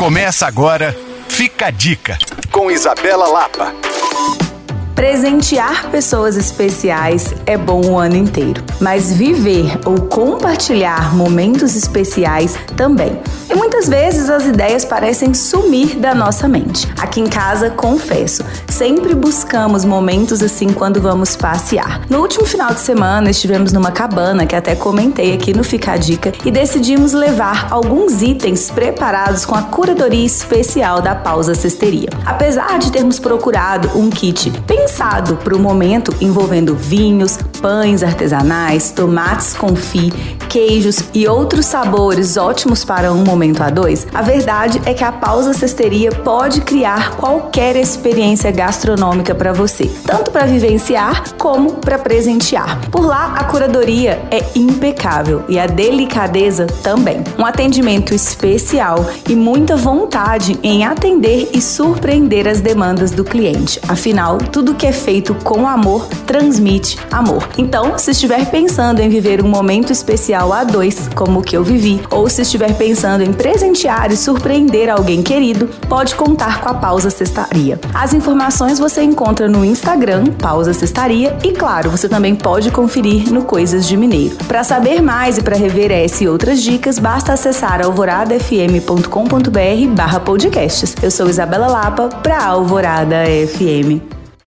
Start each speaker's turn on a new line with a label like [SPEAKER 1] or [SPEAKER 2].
[SPEAKER 1] Começa agora, fica a dica, com Isabela Lapa.
[SPEAKER 2] Presentear pessoas especiais é bom o ano inteiro, mas viver ou compartilhar momentos especiais também. E muitas vezes as ideias parecem sumir da nossa mente. Aqui em casa, confesso, sempre buscamos momentos assim quando vamos passear. No último final de semana estivemos numa cabana que até comentei aqui no Fica a Dica e decidimos levar alguns itens preparados com a curadoria especial da Pausa Cesteria. Apesar de termos procurado um kit pensado para o momento envolvendo vinhos, pães artesanais, tomates confit, queijos e outros sabores ótimos para um momento a dois, a verdade é que a Pausa Cesteria pode criar qualquer experiência gastronômica para você, tanto para vivenciar como para presentear. Por lá, a curadoria é impecável e a delicadeza também. Um atendimento especial e muita vontade em atender e surpreender as demandas do cliente. Afinal, tudo que é feito com amor transmite amor. Então, se estiver pensando em viver um momento especial a dois, como o que eu vivi, ou se estiver pensando em presentear e surpreender alguém querido, pode contar com a Pausa Cestaria. As informações você encontra no Instagram, Pausa Cestaria, e claro, você também pode conferir no Coisas de Mineiro. Para saber mais e para rever essa e outras dicas, basta acessar alvoradafm.com.br barra podcasts. Eu sou Isabela Lapa para Alvorada FM.